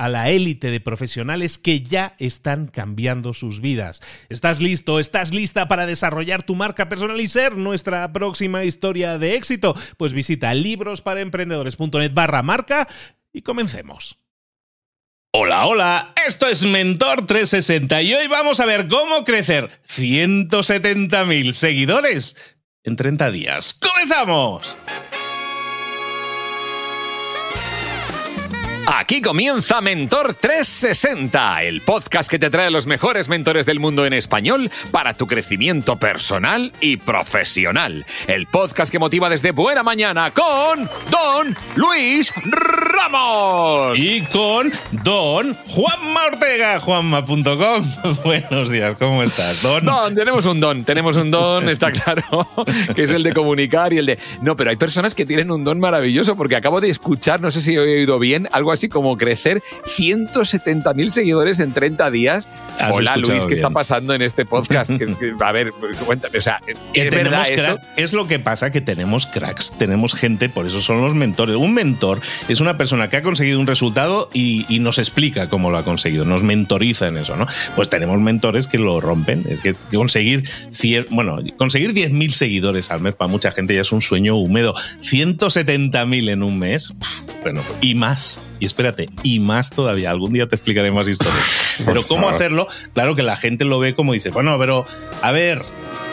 a la élite de profesionales que ya están cambiando sus vidas. ¿Estás listo? ¿Estás lista para desarrollar tu marca personal y ser nuestra próxima historia de éxito? Pues visita librosparaemprendedores.net barra marca y comencemos. Hola, hola, esto es Mentor 360 y hoy vamos a ver cómo crecer 170.000 seguidores en 30 días. ¡Comenzamos! Aquí comienza Mentor 360, el podcast que te trae los mejores mentores del mundo en español para tu crecimiento personal y profesional. El podcast que motiva desde buena mañana con Don Luis Ramos. Y con Don Juanma Ortega, juanma.com. Buenos días, ¿cómo estás, Don? Don, tenemos un don, tenemos un don, está claro, que es el de comunicar y el de... No, pero hay personas que tienen un don maravilloso porque acabo de escuchar, no sé si he oído bien, algo así como crecer 170.000 seguidores en 30 días. Hola Luis, ¿qué está pasando en este podcast? a ver, cuéntame, o sea, ¿es verdad eso? Es lo que pasa que tenemos cracks, tenemos gente, por eso son los mentores. Un mentor es una persona que ha conseguido un resultado y, nos explica cómo lo ha conseguido, nos mentoriza en eso, ¿no? Pues tenemos mentores que lo rompen. Es que conseguir, bueno, conseguir 10.000 seguidores al mes para mucha gente ya es un sueño húmedo. 170.000 en un mes, bueno, y más. Y espérate, y más todavía. Algún día te explicaré más historias. Pero cómo hacerlo, claro que la gente lo ve como dice, bueno, pero a ver,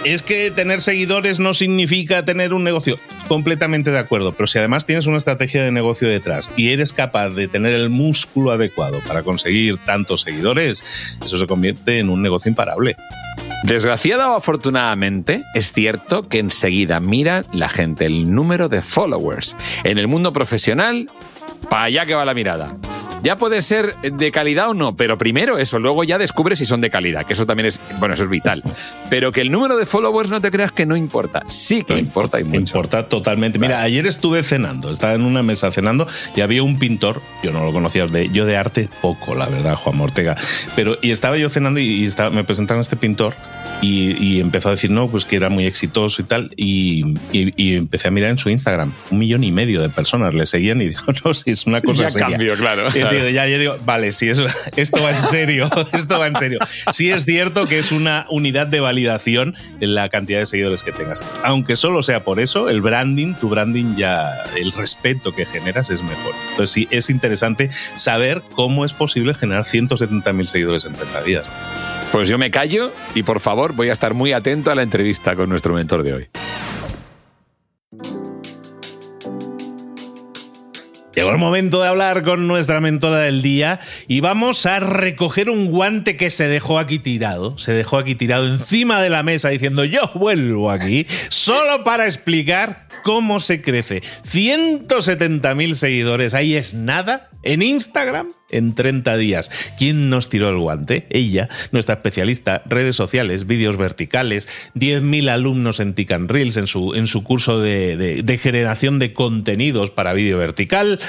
es que tener seguidores no significa tener un negocio. Completamente de acuerdo, pero si además tienes una estrategia de negocio detrás y eres capaz de tener el músculo adecuado para conseguir tantos seguidores, eso se convierte en un negocio imparable. Desgraciada o afortunadamente, es cierto que enseguida mira la gente el número de followers. En el mundo profesional, para allá que va la mirada. Ya puede ser de calidad o no, pero primero eso, luego ya descubres si son de calidad, que eso también es, bueno, eso es vital. Pero que el número de followers no te creas que no importa. Sí que importa y mucho. Importa totalmente. Mira, ayer estuve cenando, estaba en una mesa cenando y había un pintor, yo no lo conocía, de, yo de arte poco, la verdad, Juan Ortega, pero y estaba yo cenando y, estaba, me presentaron a este pintor y, empezó a decir, no, pues que era muy exitoso y tal, y, empecé a mirar en su Instagram, un millón y medio de personas le seguían y digo, no, si es una cosa ya seria. Cambio, claro ya, yo digo, vale, si esto va en serio, esto va en serio. Sí es cierto que es una unidad de validación en la cantidad de seguidores que tengas. Aunque solo sea por eso, el branding, tu branding ya, el respeto que generas es mejor. Entonces sí, es interesante saber cómo es posible generar 170.000 seguidores en 30 días. Pues yo me callo y por favor voy a estar muy atento a la entrevista con nuestro mentor de hoy. Llegó el momento de hablar con nuestra mentora del día y vamos a recoger un guante que se dejó aquí tirado, se dejó aquí tirado encima de la mesa diciendo yo vuelvo aquí solo para explicar cómo se crece. 170.000 seguidores, ahí es nada en Instagram en 30 días. ¿Quién nos tiró el guante? Ella, nuestra especialista, redes sociales, vídeos verticales, 10.000 alumnos en Tican Reels en su, en su curso de, de generación de contenidos para vídeo vertical.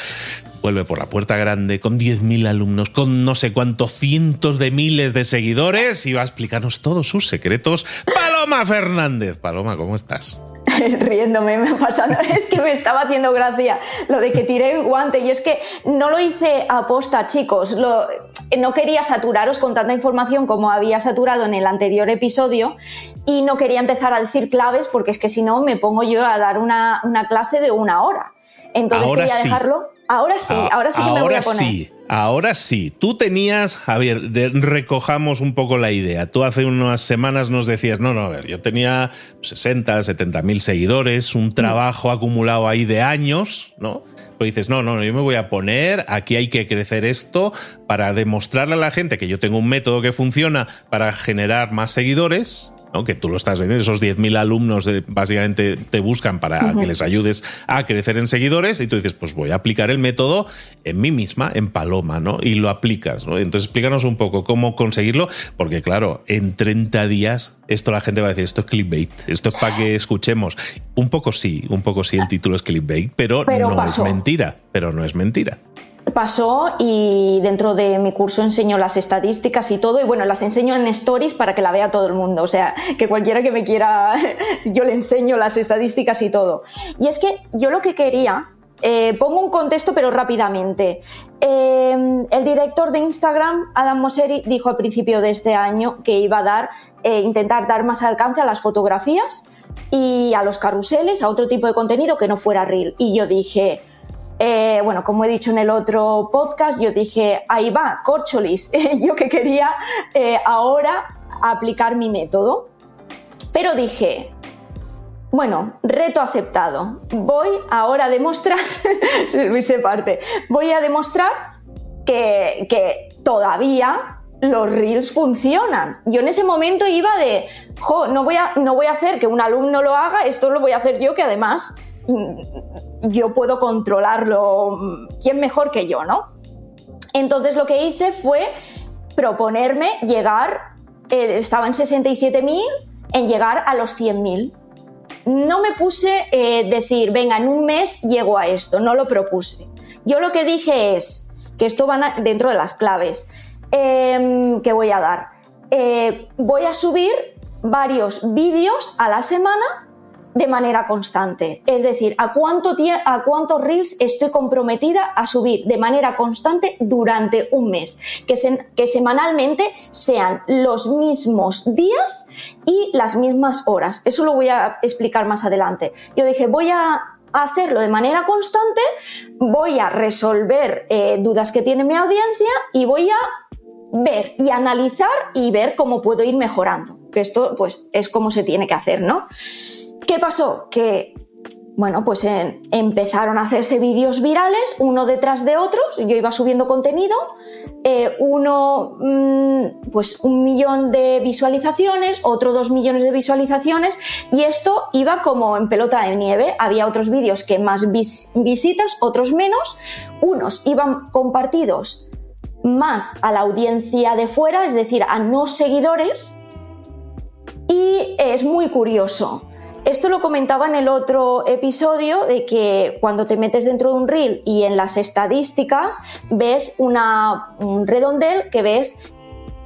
Vuelve por la puerta grande con 10.000 alumnos, con no sé cuántos cientos de miles de seguidores y va a explicarnos todos sus secretos. Paloma Fernández. Paloma, ¿cómo estás? riéndome, me pasado, es que me estaba haciendo gracia lo de que tiré el guante y es que no lo hice a posta, chicos, no quería saturaros con tanta información como había saturado en el anterior episodio y no quería empezar a decir claves porque es que si no me pongo yo a dar una, clase de una hora. Entonces quería dejarlo. Ahora sí, ah, ahora sí que me voy a poner. Sí. Ahora sí, tú tenías, Javier, recojamos un poco la idea. Tú hace unas semanas nos decías, no, no, a ver, yo tenía 60, 70 mil seguidores, un trabajo acumulado ahí de años, ¿no? Pero dices, no, no, yo me voy a poner, aquí hay que crecer esto para demostrarle a la gente que yo tengo un método que funciona para generar más seguidores que tú lo estás viendo, esos 10.000 alumnos básicamente te buscan para que les ayudes a crecer en seguidores y tú dices, pues voy a aplicar el método en mí misma, en Paloma, ¿no? Y lo aplicas, ¿no? Entonces explícanos un poco cómo conseguirlo, porque claro, en 30 días esto la gente va a decir, esto es clickbait, esto es para que escuchemos. Un poco sí, un poco sí el título es clickbait, pero, no es mentira, pero no es mentira pasó y dentro de mi curso enseño las estadísticas y todo y bueno, las enseño en stories para que la vea todo el mundo, o sea, que cualquiera que me quiera, yo le enseño las estadísticas y todo. Y es que yo lo que quería, eh, pongo un contexto pero rápidamente. Eh, el director de Instagram, Adam Mosseri, dijo al principio de este año que iba a dar, eh, intentar dar más alcance a las fotografías y a los carruseles, a otro tipo de contenido que no fuera reel. Y yo dije, eh, bueno, como he dicho en el otro podcast, yo dije, ahí va, corcholis, yo que quería eh, ahora aplicar mi método. Pero dije, bueno, reto aceptado. Voy ahora a demostrar, se parte, voy a demostrar que, que todavía los reels funcionan. Yo en ese momento iba de, no voy, a, no voy a hacer que un alumno lo haga, esto lo voy a hacer yo, que además yo puedo controlarlo, ¿quién mejor que yo, no? Entonces lo que hice fue proponerme llegar, eh, estaba en 67.000, en llegar a los 100.000. No me puse eh, decir, venga, en un mes llego a esto, no lo propuse. Yo lo que dije es, que esto va dentro de las claves em, que voy a dar. Eh, voy a subir varios vídeos a la semana de manera constante. Es decir, ¿a, cuánto cuántos reels estoy comprometida a subir de manera constante durante un mes. Que, que semanalmente sean los mismos días y las mismas horas. Eso lo voy a explicar más adelante. Yo dije, voy a hacerlo de manera constante, voy a resolver eh, dudas que tiene mi audiencia y voy a ver y analizar y ver cómo puedo ir mejorando. Que esto pues es como se tiene que hacer, ¿no? ¿Qué pasó? Que bueno, pues empezaron a hacerse vídeos virales, uno detrás de otros, yo iba subiendo contenido, eh, uno, mm, pues un millón de visualizaciones, otro dos millones de visualizaciones, y esto iba como en pelota de nieve, había otros vídeos que más visitas, otros menos, unos iban compartidos más a la audiencia de fuera, es decir, a no seguidores, y es muy curioso esto lo comentaba en el otro episodio de que cuando te metes dentro de un reel y en las estadísticas ves un redondel que ves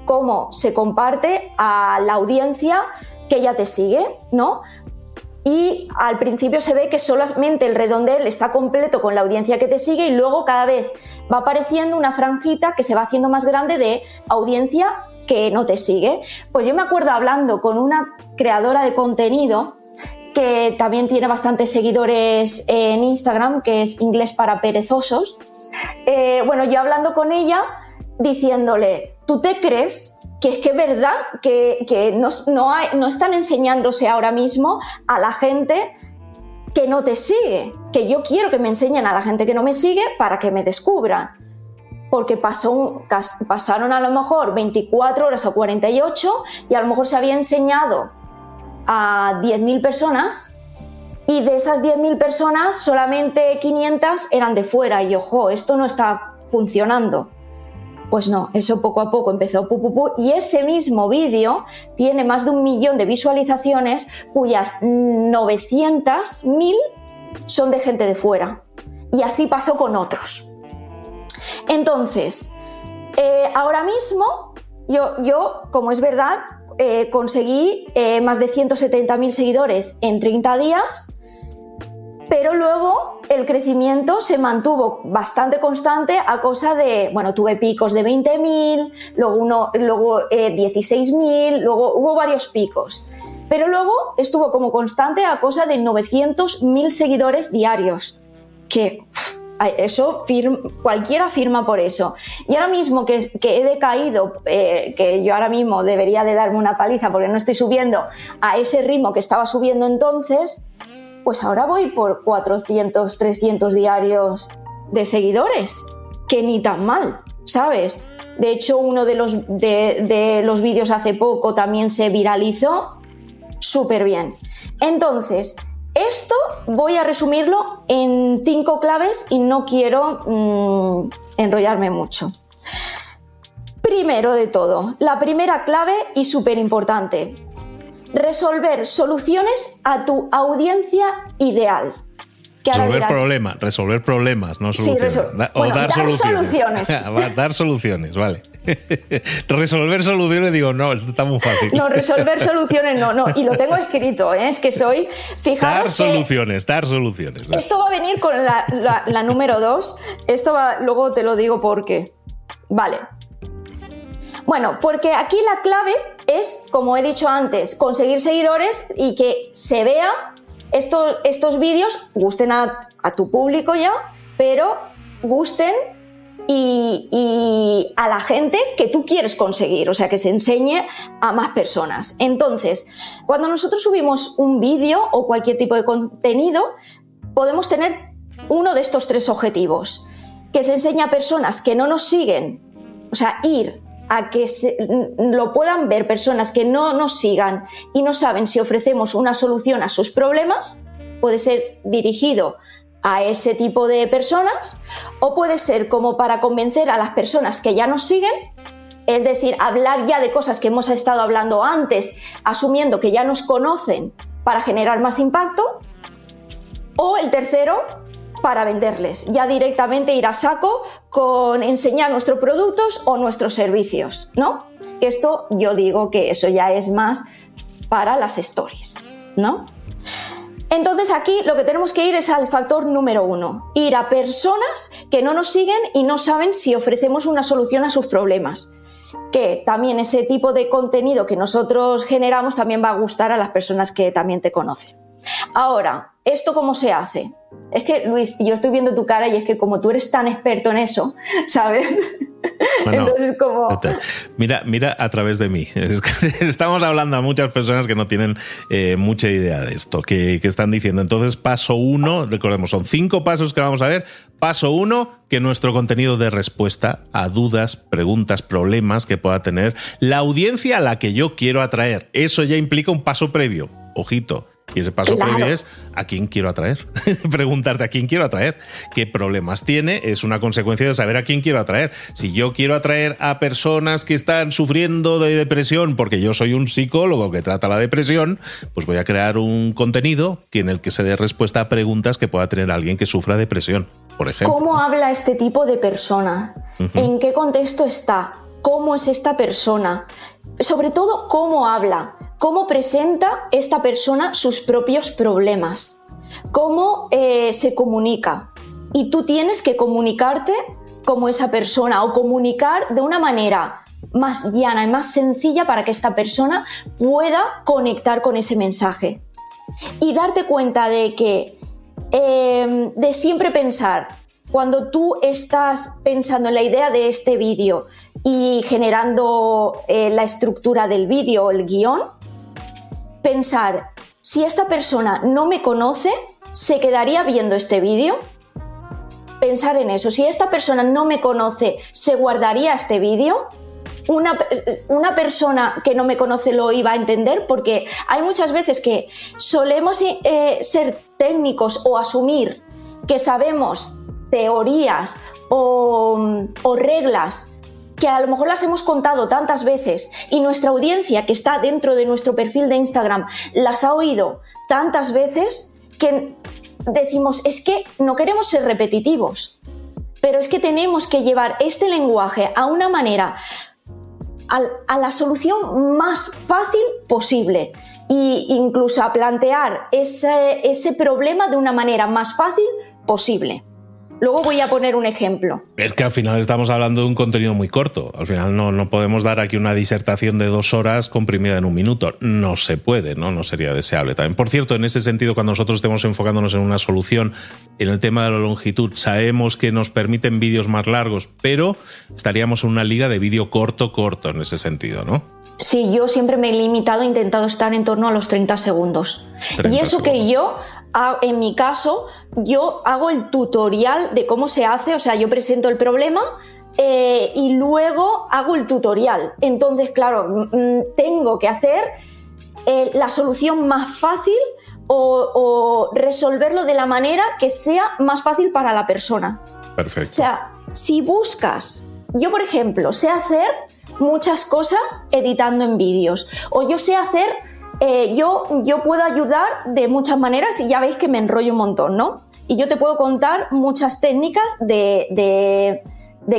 cómo se comparte a la audiencia que ya te sigue, ¿no? Y al principio se ve que solamente el redondel está completo con la audiencia que te sigue y luego cada vez va apareciendo una franjita que se va haciendo más grande de audiencia que no te sigue. Pues yo me acuerdo hablando con una creadora de contenido que también tiene bastantes seguidores en Instagram, que es Inglés para Perezosos. Eh, bueno, yo hablando con ella, diciéndole, ¿tú te crees que es que es verdad que, no, no, están enseñándose ahora mismo a la gente que no te sigue? Que yo quiero que me enseñen a la gente que no me sigue para que me descubran. Porque pasó pasaron a lo mejor 24 horas o 48 y a lo mejor se había enseñado a 10.000 personas y de esas 10.000 personas solamente 500 eran de fuera y ojo, esto no está funcionando. Pues no, eso poco a poco empezó y ese mismo vídeo tiene más de un millón de visualizaciones cuyas 900.000 son de gente de fuera. Y así pasó con otros. Entonces, eh, ahora mismo, yo, yo, como es verdad, eh, conseguí eh, más de 170.000 seguidores en 30 días pero luego el crecimiento se mantuvo bastante constante a cosa de, bueno, tuve picos de 20.000, luego, uno, luego 16.000, eh, luego hubo varios picos. Pero luego estuvo como constante a cosa de 900.000 seguidores diarios, que eso cualquiera firma por eso. Y ahora mismo que, he decaído, eh, que yo ahora mismo debería de darme una paliza porque no estoy subiendo a ese ritmo que estaba subiendo entonces, pues ahora voy por 400, 300 diarios de seguidores, que ni tan mal, ¿sabes? De hecho, uno de los, de, los vídeos hace poco también se viralizó súper bien. Entonces, esto voy a resumirlo en cinco claves y no quiero mm, enrollarme mucho. Primero de todo, la primera clave y súper importante, resolver soluciones a tu audiencia ideal. Resolver problemas, resolver problemas, no soluciones. o dar, soluciones. dar soluciones, vale. resolver soluciones, digo, no, esto está muy fácil. No, resolver soluciones, no, no. Y lo tengo escrito, ¿eh? es que soy. Fijaros dar soluciones, dar soluciones. Esto va a venir con la, la número dos. Esto va, luego te lo digo por qué. Vale. Bueno, porque aquí la clave es, como he dicho antes, conseguir seguidores y que se vea estos, vídeos, gusten a, tu público ya, pero gusten y, a la gente que tú quieres conseguir, o sea, que se enseñe a más personas. Entonces, cuando nosotros subimos un vídeo o cualquier tipo de contenido, podemos tener uno de estos tres objetivos, que se enseñe a personas que no nos siguen, o sea, ir a que lo puedan ver personas que no nos sigan y no saben si ofrecemos una solución a sus problemas, puede ser dirigido a ese tipo de personas o puede ser como para convencer a las personas que ya nos siguen, es decir, hablar ya de cosas que hemos estado hablando antes, asumiendo que ya nos conocen para generar más impacto. O el tercero, para venderles, ya directamente ir a saco con enseñar nuestros productos o nuestros servicios, ¿no? Esto yo digo que eso ya es más para las stories, ¿no? Entonces aquí lo que tenemos que ir es al factor número uno, ir a personas que no nos siguen y no saben si ofrecemos una solución a sus problemas. Que también ese tipo de contenido que nosotros generamos también va a gustar a las personas que también te conocen. Ahora, ¿esto cómo se hace? Es que, Luis, yo estoy viendo tu cara y es que como tú eres tan experto en eso, ¿sabes? Entonces, como... Mira, mira a través de mí. Estamos hablando a muchas personas que no tienen eh, mucha idea de esto, que, que, están diciendo. Entonces, paso uno, recordemos, son cinco pasos que vamos a ver. Paso uno, que nuestro contenido de respuesta a dudas, preguntas, problemas que pueda tener la audiencia a la que yo quiero atraer. Eso ya implica un paso previo. Ojito y ese paso previo es a quién quiero atraer. Preguntarte a quién quiero atraer. ¿Qué problemas tiene? Es una consecuencia de saber a quién quiero atraer. Si yo quiero atraer a personas que están sufriendo de depresión, porque yo soy un psicólogo que trata la depresión, pues voy a crear un contenido en el que se dé respuesta a preguntas que pueda tener alguien que sufra depresión, por ejemplo. ¿Cómo habla este tipo de persona? ¿En qué contexto está? ¿Cómo es esta persona? Sobre todo, ¿cómo habla? cómo presenta esta persona sus propios problemas, cómo eh, se comunica. Y tú tienes que comunicarte como esa persona o comunicar de una manera más llana y más sencilla para que esta persona pueda conectar con ese mensaje. Y darte cuenta de que, eh, de siempre pensar, cuando tú estás pensando en la idea de este vídeo y generando eh, la estructura del vídeo el guion, pensar, si esta persona no me conoce, ¿se quedaría viendo este vídeo? Pensar en eso, si esta persona no me conoce, ¿se guardaría este vídeo? Una, una, persona que no me conoce lo iba a entender porque hay muchas veces que solemos eh, ser técnicos o asumir que sabemos teorías o, reglas que a lo mejor las hemos contado tantas veces y nuestra audiencia que está dentro de nuestro perfil de Instagram las ha oído tantas veces que decimos, es que no queremos ser repetitivos, pero es que tenemos que llevar este lenguaje a una manera, a, la solución más fácil posible e incluso a plantear ese problema de una manera más fácil posible. Luego voy a poner un ejemplo. Es que al final estamos hablando de un contenido muy corto. Al final no, no podemos dar aquí una disertación de dos horas comprimida en un minuto. No se puede, ¿no? No sería deseable también. Por cierto, en ese sentido, cuando nosotros estemos enfocándonos en una solución, en el tema de la longitud, sabemos que nos permiten vídeos más largos, pero estaríamos en una liga de vídeo corto, corto en ese sentido, ¿no? Sí, yo siempre me he limitado, he intentado estar en torno a los 30 segundos. y eso que yo, en mi caso, yo hago el tutorial de cómo se hace, o sea, yo presento el problema eh, y luego hago el tutorial. Entonces, claro, tengo que hacer eh, la solución más fácil o, o resolverlo de la manera que sea más fácil para la persona. Perfecto. O sea, si buscas, yo por ejemplo, sé hacer muchas cosas editando en vídeos. O yo sé hacer, eh, yo, yo puedo ayudar de muchas maneras y ya veis que me enrollo un montón, ¿no? Y yo te puedo contar muchas técnicas de,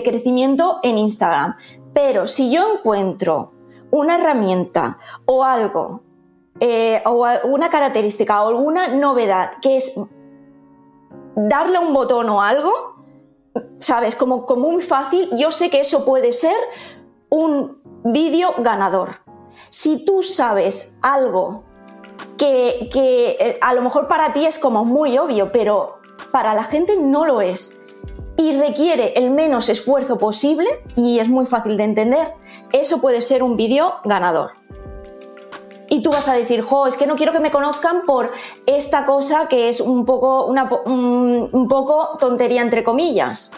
crecimiento en Instagram. Pero si yo encuentro una herramienta o algo, eh, o una característica o alguna novedad que es darle un botón o algo, ¿sabes? Como, como muy fácil, yo sé que eso puede ser un vídeo ganador. Si tú sabes algo que, eh, a lo mejor para ti es como muy obvio, pero para la gente no lo es y requiere el menos esfuerzo posible y es muy fácil de entender, eso puede ser un vídeo ganador. Y tú vas a decir, jo, es que no quiero que me conozcan por esta cosa que es un poco, un poco tontería entre comillas.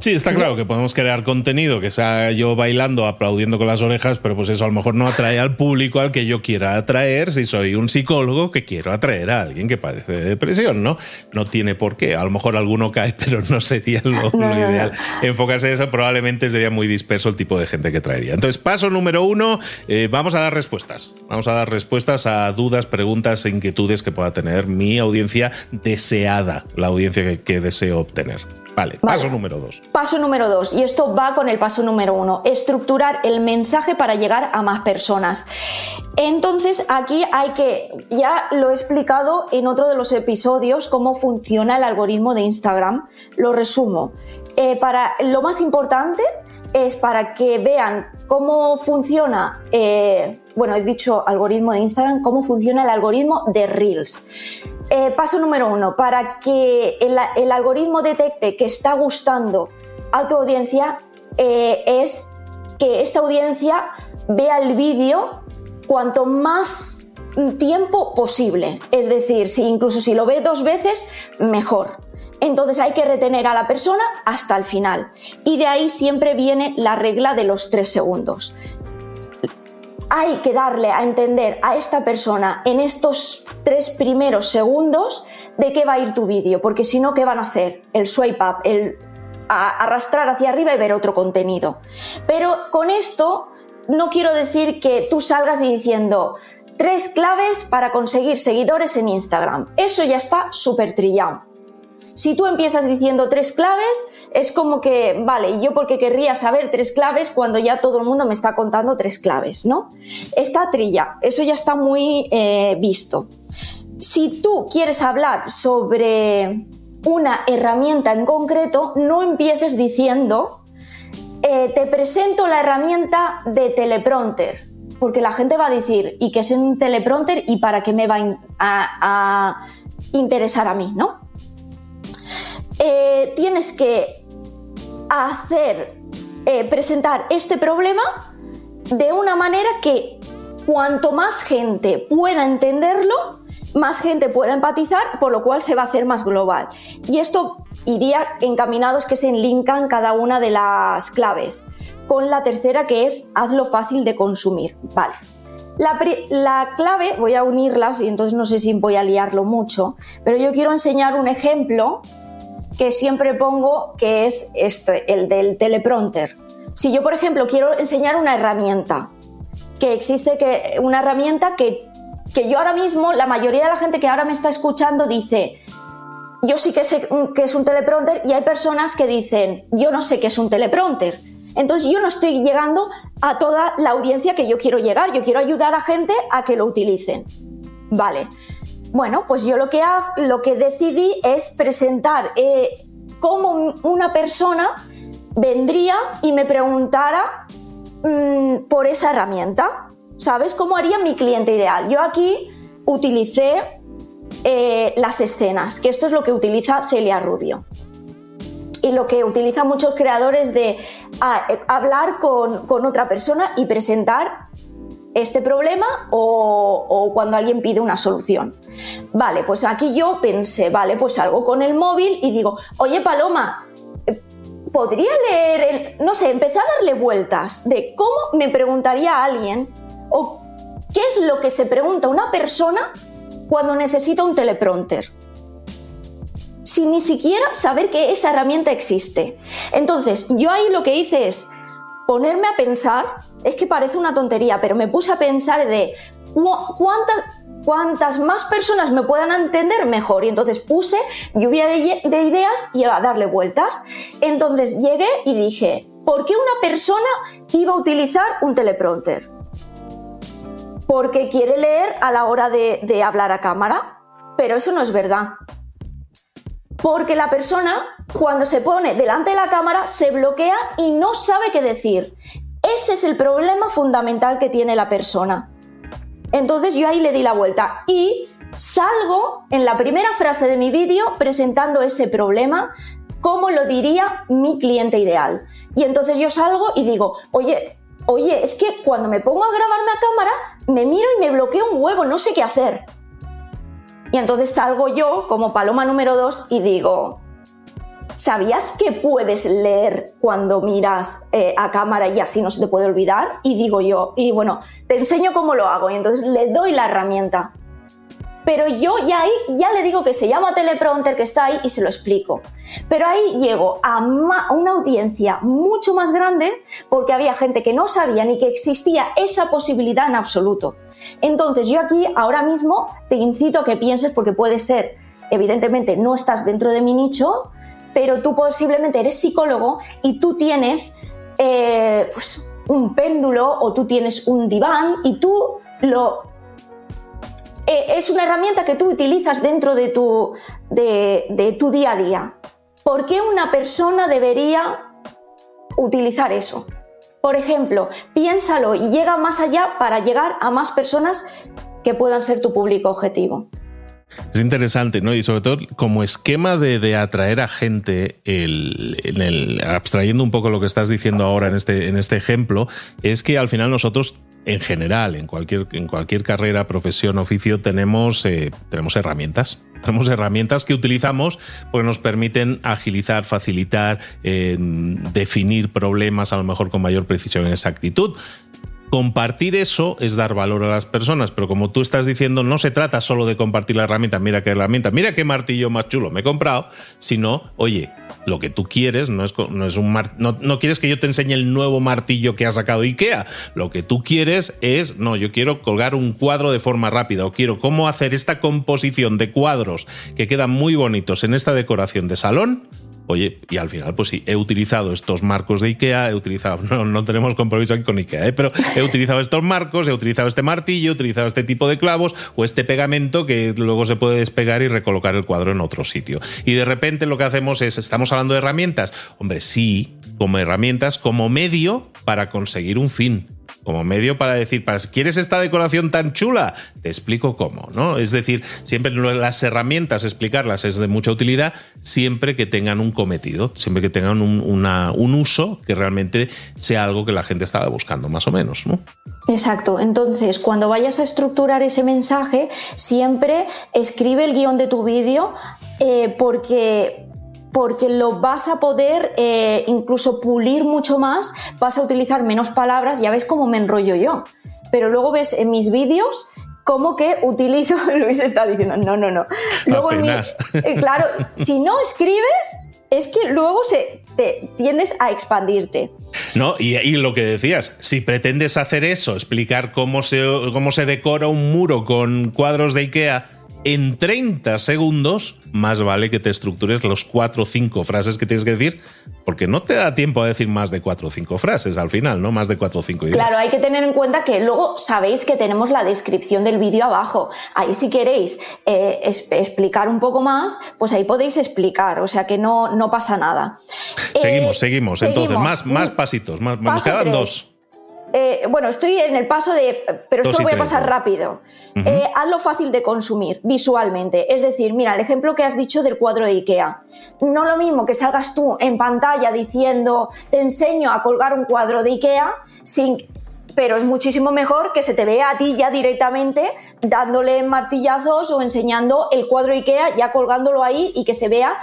Sí, está claro que podemos crear contenido que sea yo bailando, aplaudiendo con las orejas, pero pues eso a lo mejor no atrae al público al que yo quiera atraer si soy un psicólogo que quiero atraer a alguien que padece de depresión, ¿no? No tiene por qué. A lo mejor alguno cae, pero no sería lo, ideal. Enfocarse en eso probablemente sería muy disperso el tipo de gente que traería. Entonces, paso número uno, eh, vamos a dar respuestas. Vamos a dar respuestas a dudas, preguntas e inquietudes que pueda tener mi audiencia deseada, la audiencia que deseo obtener. Vale, paso número dos. Paso número dos, y esto va con el paso número uno, estructurar el mensaje para llegar a más personas. Entonces, aquí hay que, ya lo he explicado en otro de los episodios, cómo funciona el algoritmo de Instagram. Lo resumo. Eh, para, lo más importante es para que vean cómo funciona, eh, bueno, he dicho algoritmo de Instagram, cómo funciona el algoritmo de Reels. Eh, paso número uno, para que el, algoritmo detecte que está gustando a tu audiencia, eh, es que esta audiencia vea el vídeo cuanto más tiempo posible. Es decir, si incluso si lo ve dos veces, mejor. Entonces hay que retener a la persona hasta el final. Y de ahí siempre viene la regla de los tres segundos hay que darle a entender a esta persona en estos tres primeros segundos de qué va a ir tu vídeo, porque si no, ¿qué van a hacer? El swipe up, el arrastrar hacia arriba y ver otro contenido. Pero con esto no quiero decir que tú salgas diciendo tres claves para conseguir seguidores en Instagram. Eso ya está súper trillado. Si tú empiezas diciendo tres claves, es como que, vale, yo porque querría saber tres claves cuando ya todo el mundo me está contando tres claves, ¿no? Esta trilla, eso ya está muy eh, visto. Si tú quieres hablar sobre una herramienta en concreto, no empieces diciendo, eh, te presento la herramienta de teleprompter, porque la gente va a decir, ¿y qué es un teleprompter y para qué me va a interesar a mí, ¿no? Eh, tienes que hacer, eh, presentar este problema de una manera que cuanto más gente pueda entenderlo, más gente pueda empatizar, por lo cual se va a hacer más global. Y esto iría encaminados que se enlinkan cada una de las claves, con la tercera que es hazlo fácil de consumir. Vale. La, la, clave, voy a unirlas y entonces no sé si voy a liarlo mucho, pero yo quiero enseñar un ejemplo que siempre pongo, que es esto, el del teleprompter. Si yo, por ejemplo, quiero enseñar una herramienta, que existe que, una herramienta que, que yo ahora mismo, la mayoría de la gente que ahora me está escuchando dice, yo sí que sé que es un teleprompter y hay personas que dicen, yo no sé qué es un teleprompter. Entonces yo no estoy llegando a toda la audiencia que yo quiero llegar, yo quiero ayudar a gente a que lo utilicen. Vale. Bueno, pues yo lo que, lo que decidí es presentar eh, cómo una persona vendría y me preguntara mm, por esa herramienta. ¿Sabes cómo haría mi cliente ideal? Yo aquí utilicé eh, las escenas, que esto es lo que utiliza Celia Rubio. Y lo que utilizan muchos creadores de ah, eh, hablar con, otra persona y presentar este problema o, cuando alguien pide una solución. Vale, pues aquí yo pensé, vale, pues salgo con el móvil y digo, oye Paloma, podría leer, no sé, empecé a darle vueltas de cómo me preguntaría alguien o qué es lo que se pregunta una persona cuando necesita un teleprompter. Sin ni siquiera saber que esa herramienta existe. Entonces, yo ahí lo que hice es ponerme a pensar, es que parece una tontería, pero me puse a pensar de cuántas, cuantas más personas me puedan entender, mejor. Y entonces puse lluvia de, de ideas y a darle vueltas. Entonces llegué y dije, ¿por qué una persona iba a utilizar un teleprompter? porque quiere leer a la hora de, hablar a cámara, pero eso no es verdad. Porque la persona, cuando se pone delante de la cámara, se bloquea y no sabe qué decir. Ese es el problema fundamental que tiene la persona. Entonces yo ahí le di la vuelta y salgo en la primera frase de mi vídeo presentando ese problema como lo diría mi cliente ideal. Y entonces yo salgo y digo, oye, oye, es que cuando me pongo a grabarme a cámara, me miro y me bloqueo un huevo, no sé qué hacer. Y entonces salgo yo como paloma número dos y digo, ¿sabías que puedes leer cuando miras eh, a cámara y así no se te puede olvidar? Y digo yo, y bueno, te enseño cómo lo hago. Y entonces le doy la herramienta. Pero yo ya ahí ya le digo que se llama teleprompter, que está ahí y se lo explico. Pero ahí llego a, una audiencia mucho más grande porque había gente que no sabía ni que existía esa posibilidad en absoluto. Entonces yo aquí ahora mismo te incito a que pienses porque puede ser, evidentemente no estás dentro de mi nicho, pero tú posiblemente eres psicólogo y tú tienes eh, pues, un péndulo o tú tienes un diván y tú lo eh, es una herramienta que tú utilizas dentro de tu, de, tu día a día. ¿Por qué una persona debería utilizar eso? Por ejemplo, piénsalo y llega más allá para llegar a más personas que puedan ser tu público objetivo. Es interesante, ¿no? Y sobre todo como esquema de, atraer a gente, el, abstrayendo un poco lo que estás diciendo ahora en este, en este ejemplo, es que al final nosotros en general, en cualquier, en cualquier carrera, profesión, oficio, tenemos, eh, tenemos herramientas. Tenemos herramientas que utilizamos porque nos permiten agilizar, facilitar, eh, definir problemas a lo mejor con mayor precisión y exactitud. Compartir eso es dar valor a las personas, pero como tú estás diciendo, no se trata solo de compartir la herramienta, mira qué herramienta, mira qué martillo más chulo me he comprado, sino, oye, lo que tú quieres no es, no es un no, no, quieres que yo te enseñe el nuevo martillo que ha sacado IKEA, lo que tú quieres es, no, yo quiero colgar un cuadro de forma rápida o quiero cómo hacer esta composición de cuadros que quedan muy bonitos en esta decoración de salón Oye, y al final, pues sí, he utilizado estos marcos de IKEA, he utilizado, no, no tenemos compromiso aquí con IKEA, ¿eh? pero he utilizado estos marcos, he utilizado este martillo, he utilizado este tipo de clavos o este pegamento que luego se puede despegar y recolocar el cuadro en otro sitio. Y de repente lo que hacemos es, estamos hablando de herramientas. Hombre, sí, como herramientas, como medio para conseguir un fin como medio para decir, ¿quieres esta decoración tan chula? Te explico cómo, ¿no? Es decir, siempre las herramientas, explicarlas es de mucha utilidad, siempre que tengan un cometido, siempre que tengan un, uso que realmente sea algo que la gente estaba buscando, más o menos, ¿no? Exacto. Entonces, cuando vayas a estructurar ese mensaje, siempre escribe el guion de tu vídeo eh, porque porque lo vas a poder eh, incluso pulir mucho más, vas a utilizar menos palabras, ya ves cómo me enrollo yo. Pero luego ves en mis vídeos cómo que utilizo, Luis está diciendo, no, no, no. Luego eh, claro, si no escribes, es que luego se, te tiendes a expandirte. No, y, lo que decías, si pretendes hacer eso, explicar cómo se, cómo se decora un muro con cuadros de IKEA en 30 segundos, más vale que te estructures los 4 o 5 frases que tienes que decir, porque no te da tiempo a decir más de 4 o 5 frases al final, ¿no? Más de 4 o 5 ideas. Claro, hay que tener en cuenta que luego sabéis que tenemos la descripción del vídeo abajo. Ahí si queréis eh, explicar un poco más, pues ahí podéis explicar, o sea que no, no pasa nada. Seguimos, eh, seguimos. Entonces, más, más pasitos, más, nos quedan dos. Eh, bueno, estoy en el paso de, pero esto lo voy a pasar rápido. Eh, hazlo fácil de consumir visualmente. Es decir, mira, el ejemplo que has dicho del cuadro de IKEA. No lo mismo que salgas tú en pantalla diciendo, te enseño a colgar un cuadro de IKEA, sin, pero es muchísimo mejor que se te vea a ti ya directamente dándole martillazos o enseñando el cuadro de IKEA, ya colgándolo ahí y que se vea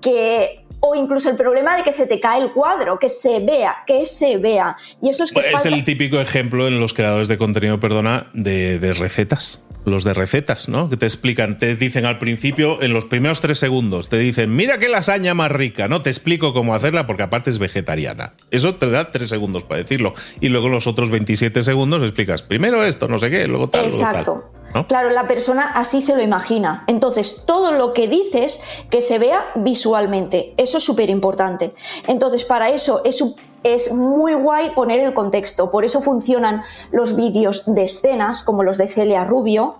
que o incluso el problema de que se te cae el cuadro, que se vea, que se vea. Y eso es que... Es el típico ejemplo en los creadores de contenido, perdona, de, recetas los de recetas, ¿no? Que te explican, te dicen al principio, en los primeros tres segundos, te dicen, mira qué lasaña más rica, ¿no? Te explico cómo hacerla porque aparte es vegetariana. Eso te da tres segundos para decirlo. Y luego los otros 27 segundos explicas, primero esto, no sé qué, luego tal. Exacto. Luego tal. Claro, la persona así se lo imagina. Entonces, todo lo que dices que se vea visualmente. Eso es súper importante. Entonces, para eso es, muy guay poner el contexto. Por eso funcionan los vídeos de escenas, como los de Celia Rubio,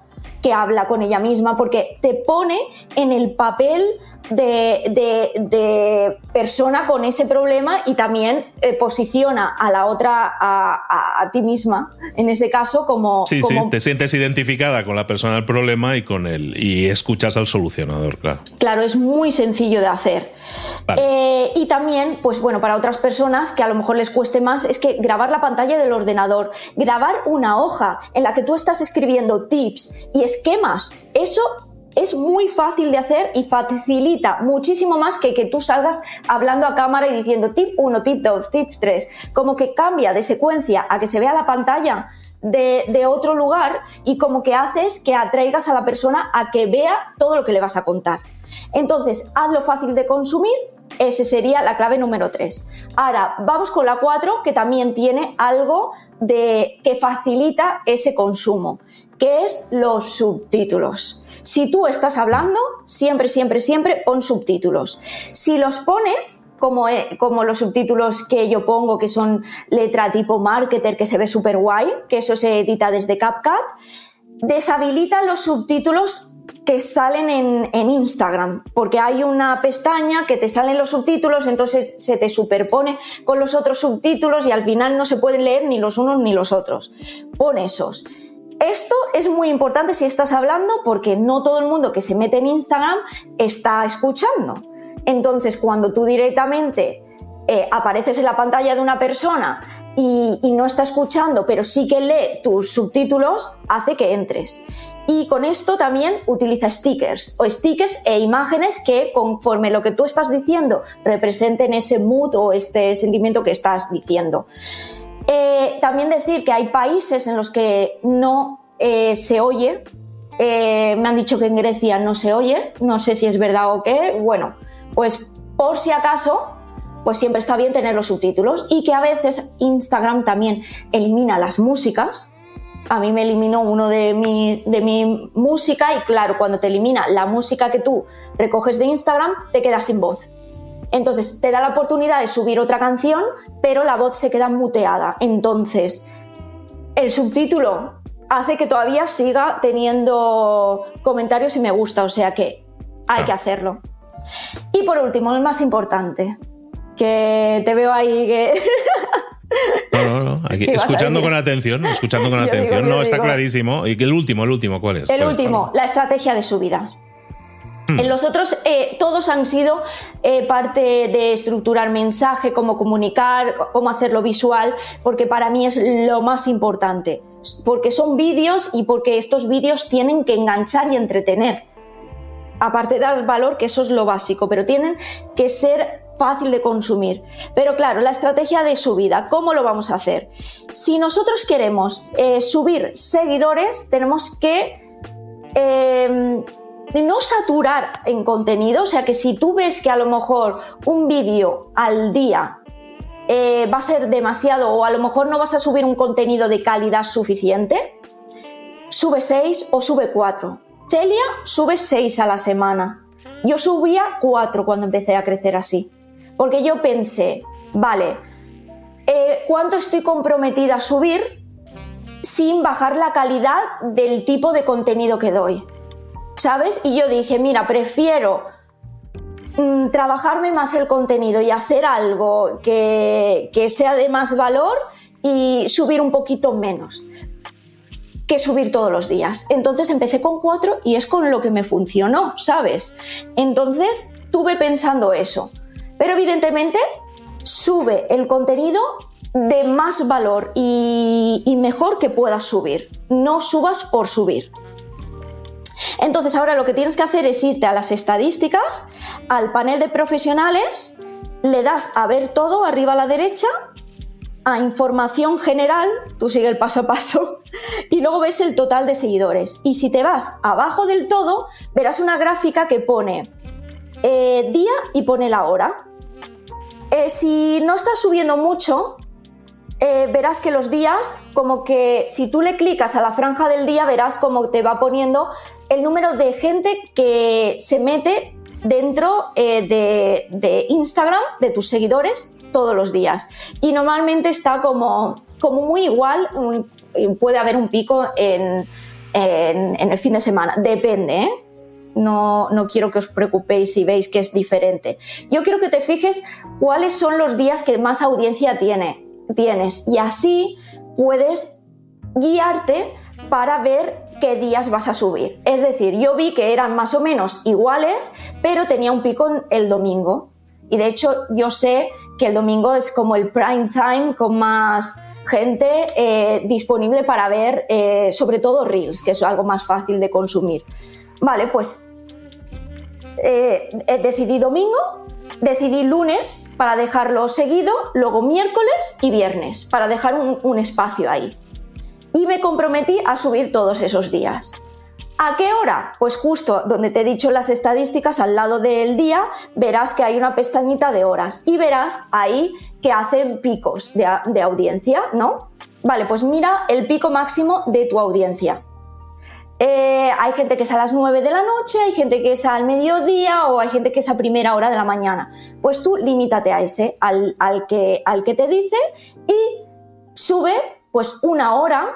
que habla con ella misma, porque te pone en el papel de, persona con ese problema y también eh, posiciona a la otra, a, ti misma, en ese caso, como... Sí, sí, te sientes identificada con la persona del problema y con él, y escuchas al solucionador, claro. Claro, es muy sencillo de hacer. Eh, y también, pues bueno, para otras personas que a lo mejor les cueste más, es que grabar la pantalla del ordenador, grabar una hoja en la que tú estás escribiendo tips y esquemas, eso es muy fácil de hacer y facilita muchísimo más que que tú salgas hablando a cámara y diciendo tip 1, tip 2, tip 3. Como que cambia de secuencia a que se vea la pantalla de, otro lugar y como que haces que atraigas a la persona a que vea todo lo que le vas a contar. Entonces, hazlo fácil de consumir, esa sería la clave número 3. Ahora, vamos con la 4, que también tiene algo de, que facilita ese consumo, que es los subtítulos. Si tú estás hablando, siempre, siempre, siempre pon subtítulos. Si los pones, como, eh, como los subtítulos que yo pongo, que son letra tipo marketer, que se ve súper guay, que eso se edita desde CapCut, deshabilita los subtítulos que salen en, en, Instagram, porque hay una pestaña que te salen los subtítulos, entonces se te superpone con los otros subtítulos y al final no se pueden leer ni los unos ni los otros. Pon esos. Esto es muy importante si estás hablando porque no todo el mundo que se mete en Instagram está escuchando. Entonces, cuando tú directamente eh, apareces en la pantalla de una persona y, y, no está escuchando, pero sí que lee tus subtítulos, hace que entres. Y con esto también utiliza stickers o stickers e imágenes que conforme lo que tú estás diciendo representen ese mood o este sentimiento que estás diciendo. Eh, también decir que hay países en los que no eh, se oye. Eh, me han dicho que en Grecia no se oye. No sé si es verdad o qué. Bueno, pues por si acaso, pues siempre está bien tener los subtítulos y que a veces Instagram también elimina las músicas. A mí me eliminó uno de mi, de mi música y claro, cuando te elimina la música que tú recoges de Instagram, te quedas sin voz. Entonces te da la oportunidad de subir otra canción, pero la voz se queda muteada. Entonces, el subtítulo hace que todavía siga teniendo comentarios y me gusta, o sea que hay que hacerlo. Y por último, el más importante, que te veo ahí que... No, no, no. escuchando con atención, escuchando con atención. no, está clarísimo. Y el último, el último, ¿cuál es? El último, la estrategia de subida. Hmm. En los otros, eh, todos han sido eh, parte de estructurar mensaje, cómo comunicar, cómo hacerlo visual, porque para mí es lo más importante. Porque son vídeos y porque estos vídeos tienen que enganchar y entretener. Aparte de dar valor, que eso es lo básico, pero tienen que ser fácil de consumir. Pero claro, la estrategia de subida, ¿cómo lo vamos a hacer? Si nosotros queremos eh, subir seguidores, tenemos que no saturar en contenido, o sea que si tú ves que a lo mejor un vídeo al día eh, va a ser demasiado o a lo mejor no vas a subir un contenido de calidad suficiente, sube 6 o sube 4. Celia sube 6 a la semana. Yo subía 4 cuando empecé a crecer así. Porque yo pensé, vale, eh, ¿cuánto estoy comprometida a subir sin bajar la calidad del tipo de contenido que doy? ¿Sabes? Y yo dije, mira, prefiero mm, trabajarme más el contenido y hacer algo que, que sea de más valor y subir un poquito menos que subir todos los días. Entonces empecé con cuatro y es con lo que me funcionó, ¿sabes? Entonces tuve pensando eso. Pero evidentemente sube el contenido de más valor y, y mejor que puedas subir. No subas por subir. Entonces ahora lo que tienes que hacer es irte a las estadísticas, al panel de profesionales, le das a ver todo arriba a la derecha a información general, tú sigue el paso a paso, y luego ves el total de seguidores. Y si te vas abajo del todo, verás una gráfica que pone eh, día y pone la hora. Eh, si no estás subiendo mucho, eh, verás que los días, como que si tú le clicas a la franja del día, verás como te va poniendo el número de gente que se mete dentro de, de Instagram, de tus seguidores, todos los días. Y normalmente está como, como muy igual, puede haber un pico en, el fin de semana, depende, ¿eh? No, no, quiero que os preocupéis si veis que es diferente. Yo quiero que te fijes cuáles son los días que más audiencia tiene, tienes y así puedes guiarte para ver qué días vas a subir. Es decir, yo vi que eran más o menos iguales, pero tenía un pico el domingo. Y de hecho yo sé que el domingo es como el prime time con más gente eh, disponible para ver eh, sobre todo reels, que es algo más fácil de consumir. Vale, pues eh, decidí domingo, decidí lunes para dejarlo seguido, luego miércoles y viernes para dejar un espacio ahí. Y me comprometí a subir todos esos días. ¿A qué hora? Pues justo donde te he dicho las estadísticas, al lado del día, verás que hay una pestañita de horas y verás ahí que hacen picos de, audiencia, ¿no? Vale, pues mira el pico máximo de tu audiencia. Eh, hay gente que es a las 9 de la noche, hay gente que es al mediodía o hay gente que es a primera hora de la mañana. Pues tú limítate a ese, al, que, al que te dice y sube pues una hora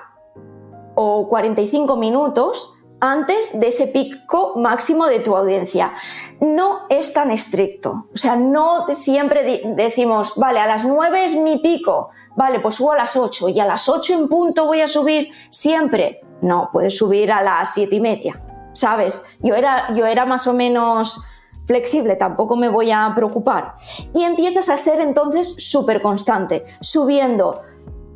o 45 minutos antes de ese pico máximo de tu audiencia. No es tan estricto. O sea, no siempre decimos, vale, a las 9 es mi pico, vale, pues subo a las 8 y a las 8 en punto voy a subir siempre. No, puedes subir a las 7 y media, ¿sabes? Yo era, yo era más o menos flexible, tampoco me voy a preocupar. Y empiezas a ser entonces súper constante, subiendo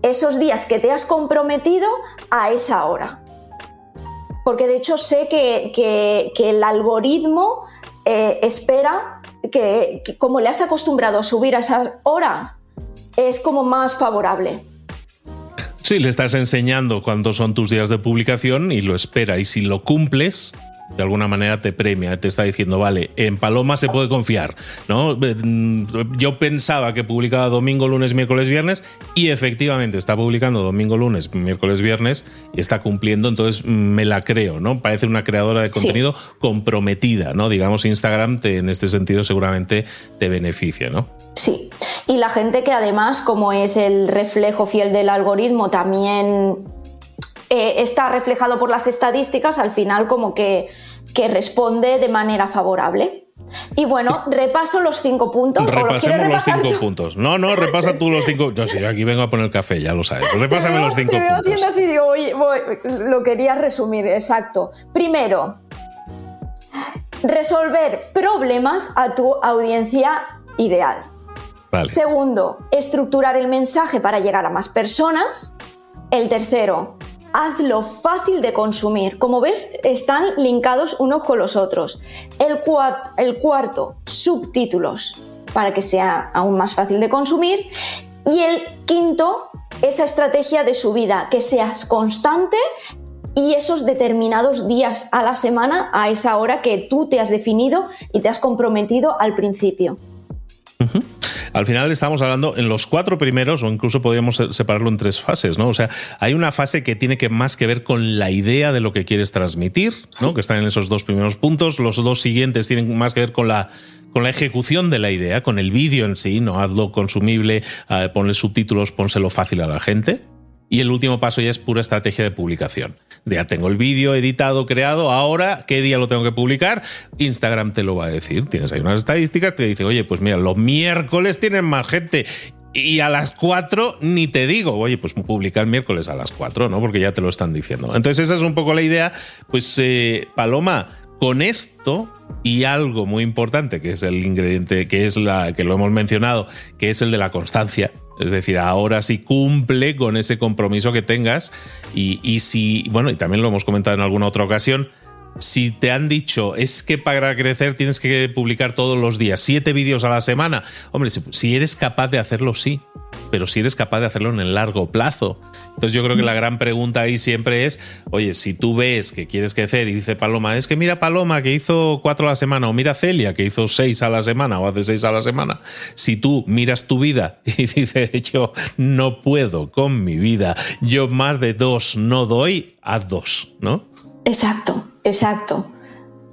esos días que te has comprometido a esa hora porque de hecho sé que, el algoritmo eh, espera que, como le has acostumbrado a subir a esas horas, es como más favorable. Sí, le estás enseñando cuántos son tus días de publicación y lo espera. Y si lo cumples, de alguna manera te premia, te está diciendo, vale, en Paloma se puede confiar, ¿no? Mm, yo pensaba que publicaba domingo, lunes, miércoles, viernes y efectivamente está publicando domingo, lunes, miércoles, viernes y está cumpliendo, entonces me la creo, ¿no? Parece una creadora de contenido comprometida, ¿no? Digamos, Instagram te, en este sentido seguramente te beneficia, ¿no? Sí, y la gente que además, como es el reflejo fiel del algoritmo, también eh, está reflejado por las estadísticas, al final como que, responde de manera favorable. Y bueno, repaso los cinco puntos. Repasemos los cinco puntos. No, no, repasa tú los cinco. Yo sí, aquí vengo a poner café, ya lo sabes. Repásame los cinco puntos. así, digo, oye, lo quería resumir, exacto. Primero, resolver problemas a tu audiencia ideal. Segundo, estructurar el mensaje para llegar a más personas. El tercero, hazlo fácil de consumir. Como ves, están linkados unos con los otros. El, el cuarto, subtítulos, para que sea aún más fácil de consumir. Y el quinto, esa estrategia de subida, que seas constante y esos determinados días a la semana a esa hora que tú te has definido y te has comprometido al principio. Al final estamos hablando en los cuatro primeros, o incluso podríamos separarlo en tres fases, ¿no? O sea, hay una fase que tiene que más que ver con la idea de lo que quieres transmitir, ¿no? Que están en esos dos primeros puntos. Los dos siguientes tienen más que ver con la con la ejecución de la idea, con el vídeo en sí, no hazlo consumible, eh, ponle subtítulos, pónselo fácil a la gente. Y el último paso ya es pura estrategia de publicación. Ya tengo el vídeo editado, creado, ahora, ¿qué día lo tengo que publicar? Instagram te lo va a decir. Tienes ahí unas estadísticas que te dice, oye, pues mira, los miércoles tienen más gente. Y a las 4 ni te digo, oye, pues publicar miércoles a las 4, ¿no? Porque ya te lo están diciendo. Entonces esa es un poco la idea. Pues eh, Paloma, con esto y algo muy importante, que es el ingrediente, que es la que lo hemos mencionado, que es el de la constancia, es decir, ahora sí cumple con ese compromiso que tengas y, y si, bueno, y también lo hemos comentado en alguna otra ocasión, si te han dicho es que para crecer tienes que publicar todos los días, siete vídeos a la semana, hombre, si, eres capaz de hacerlo, sí, pero si eres capaz de hacerlo en el largo plazo. Entonces yo creo que la gran pregunta ahí siempre es, oye, si tú ves que quieres crecer y dice Paloma, es que mira Paloma que hizo cuatro a la semana, o mira Celia que hizo seis a la semana o hace seis a la semana, si tú miras tu vida y dices, yo no puedo con mi vida, yo más de dos no doy, haz dos, ¿no? Exacto, exacto.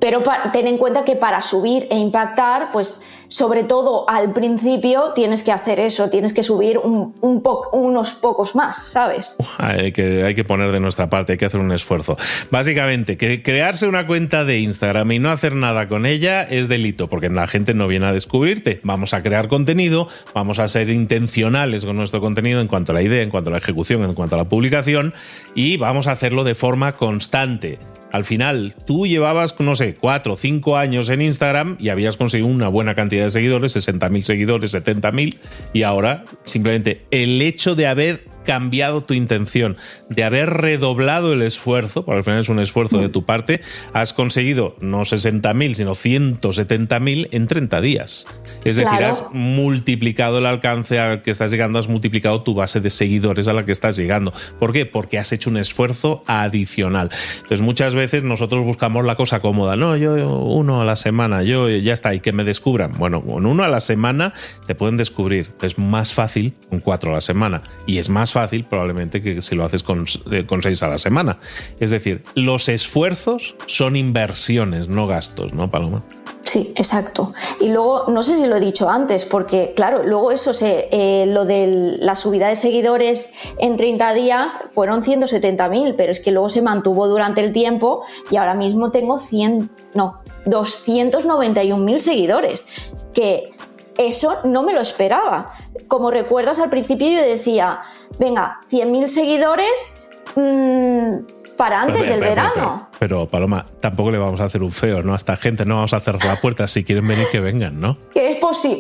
Pero ten en cuenta que para subir e impactar, pues sobre todo al principio tienes que hacer eso, tienes que subir un, unos pocos más, ¿sabes? Hay que, hay que poner de nuestra parte, hay que hacer un esfuerzo. Básicamente, que crearse una cuenta de Instagram y no hacer nada con ella es delito, porque la gente no viene a descubrirte. Vamos a crear contenido, vamos a ser intencionales con nuestro contenido en cuanto a la idea, en cuanto a la ejecución, en cuanto a la publicación, y vamos a hacerlo de forma constante al final tú llevabas, no sé, cuatro o cinco años en Instagram y habías conseguido una buena cantidad de seguidores, 60.000 seguidores, 70.000, y ahora simplemente el hecho de haber cambiado tu intención, de haber redoblado el esfuerzo, porque al final es un esfuerzo de tu parte, has conseguido no 60.000, sino 170.000 en 30 días. Es decir, has multiplicado el alcance al que estás llegando, has multiplicado tu base de seguidores a la que estás llegando. ¿Por qué? Porque has hecho un esfuerzo adicional. Entonces, muchas veces nosotros buscamos la cosa cómoda. No, yo uno a la semana, yo ya está, y que me descubran. Bueno, con uno a la semana te pueden descubrir. Es más fácil con cuatro a la semana. Y es más fácil probablemente que si lo haces con, eh, con seis a la semana. Es decir, los esfuerzos son inversiones, no gastos, ¿no, Paloma? Sí, exacto. Y luego, no sé si lo he dicho antes, porque claro, luego eso, se, eh, lo de la subida de seguidores en 30 días fueron 170.000, pero es que luego se mantuvo durante el tiempo y ahora mismo tengo 100, no, 291.000 seguidores, que eso no me lo esperaba. Como recuerdas, al principio yo decía, venga, 100.000 seguidores mmm, para antes del verano. Pero, Paloma, tampoco le vamos a hacer un feo, ¿no? A esta gente no vamos a cerrar la puerta. Si quieren venir, que vengan, ¿no? Que es,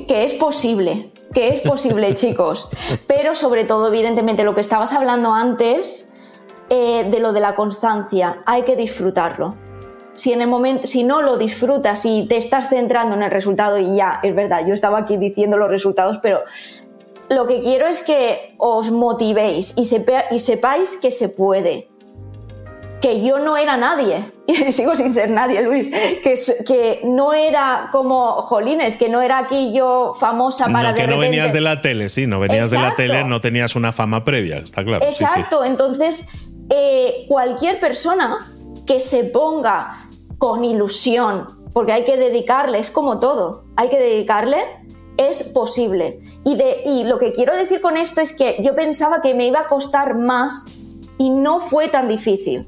que es posible, que es posible, chicos. Pero sobre todo, evidentemente, lo que estabas hablando antes eh, de lo de la constancia, hay que disfrutarlo. Si en el momento, si no lo disfrutas y te estás centrando en el resultado y ya, es verdad, yo estaba aquí diciendo los resultados, pero lo que quiero es que os motivéis y, y sepáis que se puede. Que yo no era nadie, y sigo sin ser nadie, Luis, que, que no era como Jolines, que no era aquí yo famosa para... No, que no venías de la tele, sí, no venías de la tele, no tenías una fama previa, está claro. Exacto, entonces eh, cualquier persona que se ponga con ilusión, porque hay que dedicarle, es como todo, hay que dedicarle es posible. Y, de, y lo que quiero decir con esto es que yo pensaba que me iba a costar más y no fue tan difícil.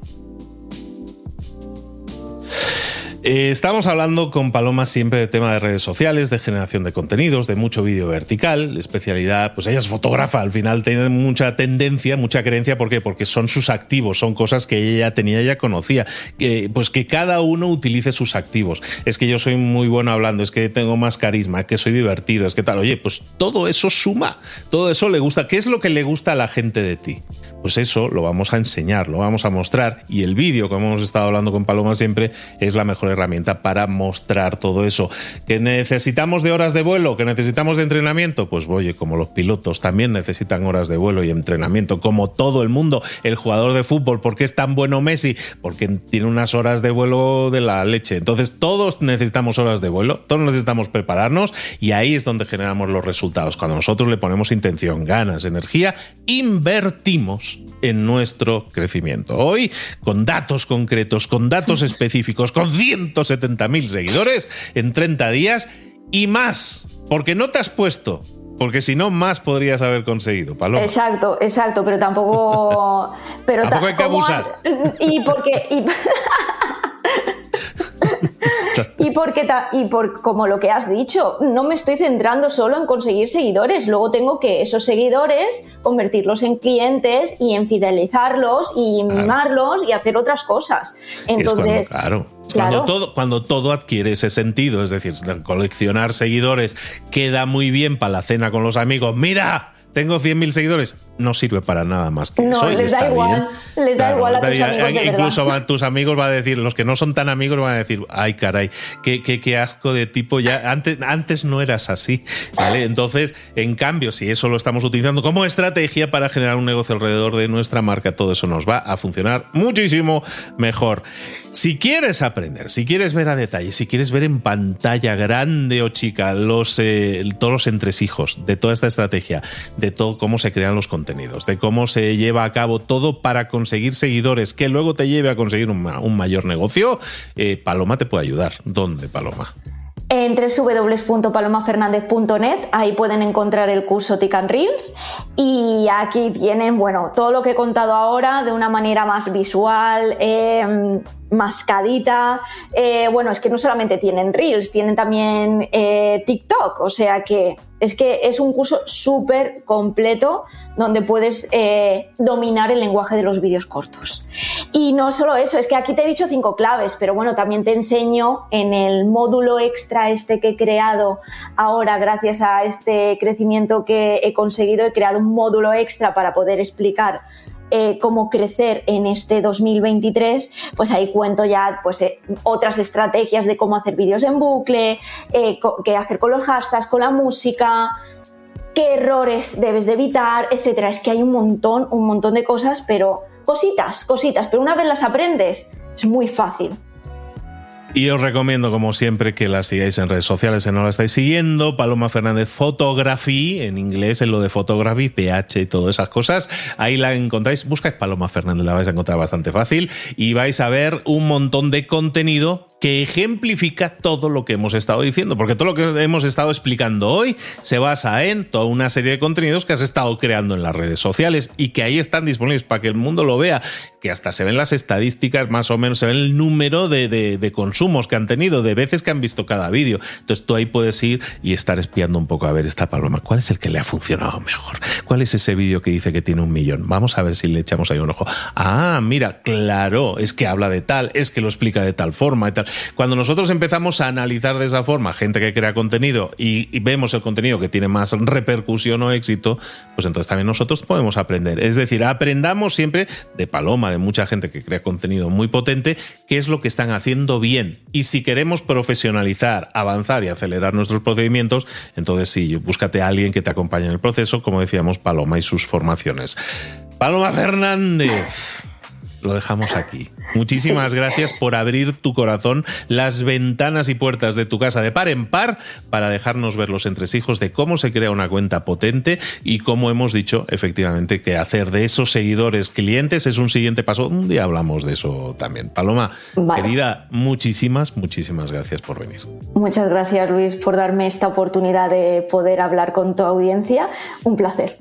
Eh, estamos hablando con Paloma siempre de tema de redes sociales, de generación de contenidos, de mucho vídeo vertical, especialidad, pues ella es fotógrafa, al final tiene mucha tendencia, mucha creencia, ¿por qué? Porque son sus activos, son cosas que ella ya tenía, ya conocía, pues que cada uno utilice sus activos. Es que yo soy muy bueno hablando, es que tengo más carisma, es que soy divertido, es que tal, oye, pues todo eso suma, todo eso le gusta. ¿Qué es lo que le gusta a la gente de ti? Pues eso lo vamos a enseñar, lo vamos a mostrar y el vídeo, como hemos estado hablando con Paloma siempre, es la mejor herramienta para mostrar todo eso. ¿Que necesitamos de horas de vuelo? ¿Que necesitamos de entrenamiento? Pues oye, como los pilotos también necesitan horas de vuelo y entrenamiento, como todo el mundo, el jugador de fútbol, ¿por qué es tan bueno Messi? Porque tiene unas horas de vuelo de la leche. Entonces todos necesitamos horas de vuelo, todos necesitamos prepararnos y ahí es donde generamos los resultados. Cuando nosotros le ponemos intención, ganas, energía, invertimos en nuestro crecimiento. Hoy, con datos concretos, con datos específicos, con 170.000 seguidores en 30 días y más, porque no te has puesto porque si no, más podrías haber conseguido, Paloma. Exacto, exacto, pero tampoco. Pero tampoco hay que abusar. Y porque. Y... y porque y por como lo que has dicho, no me estoy centrando solo en conseguir seguidores, luego tengo que esos seguidores convertirlos en clientes y en fidelizarlos y mimarlos y hacer otras cosas. Entonces, claro. Cuando, todo, cuando todo adquiere ese sentido, es decir, coleccionar seguidores queda muy bien para la cena con los amigos. Mira, tengo 100.000 seguidores no sirve para nada más que no, eso. Les da igual, les da igual a tus amigos. De incluso tus amigos van a decir, los que no son tan amigos van a decir, ay caray, qué, qué, asco de tipo, ya antes, antes no eras así. ¿vale? Entonces, en cambio, si eso lo estamos utilizando como estrategia para generar un negocio alrededor de nuestra marca, todo eso nos va a funcionar muchísimo mejor. Si quieres aprender, si quieres ver a detalle, si quieres ver en pantalla grande o chica los, eh, todos los entresijos de toda esta estrategia, de todo cómo se crean los contenidos, de cómo se lleva a cabo todo para conseguir seguidores que luego te lleve a conseguir un, mayor negocio, eh, Paloma te puede ayudar. ¿Dónde, Paloma? En www.palomafernandez.net, ahí pueden encontrar el curso Tican Reels y aquí tienen, bueno, todo lo que he contado ahora de una manera más visual, eh, mascadita. Bueno, es que no solamente tienen Reels, tienen también eh, TikTok, o sea que es que es un curso súper completo donde puedes eh, dominar el lenguaje de los vídeos cortos. Y no solo eso, es que aquí te he dicho cinco claves, pero bueno, también te enseño en el módulo extra este que he creado ahora, gracias a este crecimiento que he conseguido, he creado un módulo extra para poder explicar eh, cómo crecer en este 2023, pues ahí cuento ya pues, eh, otras estrategias de cómo hacer vídeos en bucle, eh, qué hacer con los hashtags, con la música, qué errores debes de evitar, etcétera. Es que hay un montón, un montón de cosas, pero cositas, cositas, pero una vez las aprendes, es muy fácil. Y os recomiendo, como siempre, que la sigáis en redes sociales si no la estáis siguiendo. Paloma Fernández Photography, en inglés, en lo de photography, PH y todas esas cosas. Ahí la encontráis. Buscáis Paloma Fernández, la vais a encontrar bastante fácil. Y vais a ver un montón de contenido que ejemplifica todo lo que hemos estado diciendo, porque todo lo que hemos estado explicando hoy se basa en toda una serie de contenidos que has estado creando en las redes sociales y que ahí están disponibles para que el mundo lo vea, que hasta se ven las estadísticas más o menos, se ven el número de, consumos que han tenido, de veces que han visto cada vídeo. Entonces tú ahí puedes ir y estar espiando un poco a ver esta paloma, ¿cuál es el que le ha funcionado mejor? ¿Cuál es ese vídeo que dice que tiene un millón? Vamos a ver si le echamos ahí un ojo. Ah, mira, claro, es que habla de tal, es que lo explica de tal forma y tal. Cuando nosotros empezamos a analizar de esa forma gente que crea contenido y, vemos el contenido que tiene más repercusión o éxito, pues entonces también nosotros podemos aprender. Es decir, aprendamos siempre de Paloma, de mucha gente que crea contenido muy potente, qué es lo que están haciendo bien. Y si queremos profesionalizar, avanzar y acelerar nuestros procedimientos, entonces sí, búscate a alguien que te acompañe en el proceso, como decíamos, Paloma y sus formaciones. Paloma Fernández lo dejamos aquí. Muchísimas gracias por abrir tu corazón, las ventanas y puertas de tu casa de par en par para dejarnos ver los entresijos de cómo se crea una cuenta potente y cómo hemos dicho efectivamente que hacer de esos seguidores clientes es un siguiente paso. Un día hablamos de eso también. Paloma, querida, muchísimas, muchísimas gracias por venir. Muchas gracias Luis por darme esta oportunidad de poder hablar con tu audiencia. Un placer.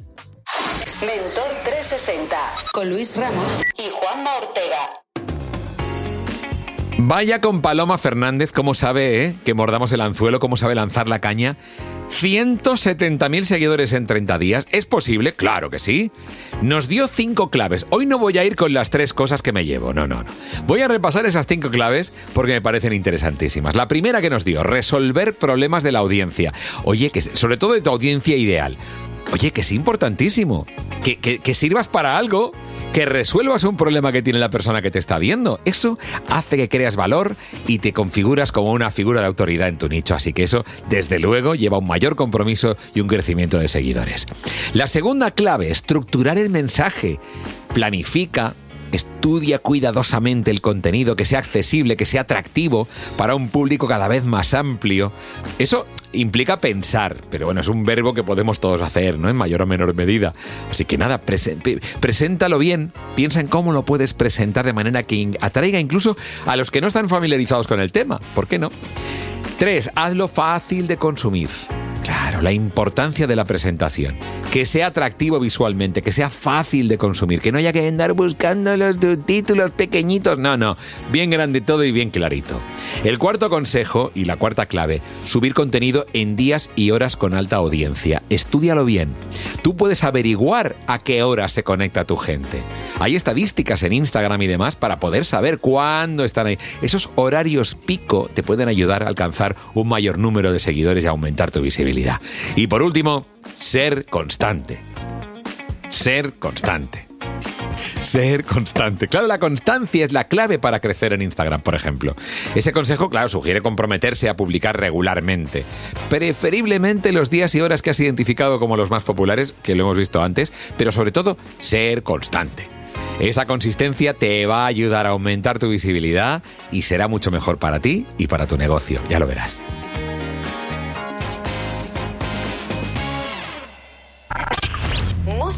Mentor 360 con Luis Ramos y Juanma Ortega. Vaya con Paloma Fernández, como sabe, ¿eh? que mordamos el anzuelo, cómo sabe lanzar la caña. 170.000 seguidores en 30 días. ¿Es posible? Claro que sí. Nos dio cinco claves. Hoy no voy a ir con las tres cosas que me llevo. No, no, no. Voy a repasar esas cinco claves porque me parecen interesantísimas. La primera que nos dio, resolver problemas de la audiencia. Oye, que sobre todo de tu audiencia ideal. Oye, que es importantísimo. Que, que, sirvas para algo que resuelvas un problema que tiene la persona que te está viendo. Eso hace que creas valor y te configuras como una figura de autoridad en tu nicho. Así que eso, desde luego, lleva un mayor compromiso y un crecimiento de seguidores. La segunda clave, estructurar el mensaje. Planifica, estudia cuidadosamente el contenido, que sea accesible, que sea atractivo para un público cada vez más amplio. Eso implica pensar, pero bueno, es un verbo que podemos todos hacer, ¿no? En mayor o menor medida. Así que nada, preséntalo bien, piensa en cómo lo puedes presentar de manera que atraiga incluso a los que no están familiarizados con el tema. ¿Por qué no? Tres, hazlo fácil de consumir. Claro, la importancia de la presentación. Que sea atractivo visualmente, que sea fácil de consumir, que no haya que andar buscando los títulos pequeñitos. No, no, bien grande todo y bien clarito. El cuarto consejo y la cuarta clave, subir contenido en días y horas con alta audiencia. Estúdialo bien. Tú puedes averiguar a qué hora se conecta tu gente. Hay estadísticas en Instagram y demás para poder saber cuándo están ahí. Esos horarios pico te pueden ayudar a alcanzar un mayor número de seguidores y aumentar tu visibilidad. Y por último, ser constante. Ser constante. Ser constante. Claro, la constancia es la clave para crecer en Instagram, por ejemplo. Ese consejo, claro, sugiere comprometerse a publicar regularmente. Preferiblemente los días y horas que has identificado como los más populares, que lo hemos visto antes, pero sobre todo, ser constante. Esa consistencia te va a ayudar a aumentar tu visibilidad y será mucho mejor para ti y para tu negocio, ya lo verás.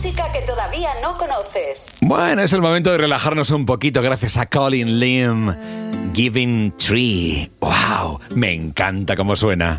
Música que todavía no conoces. Bueno, es el momento de relajarnos un poquito gracias a Colin Lim. Giving Tree. ¡Wow! Me encanta cómo suena.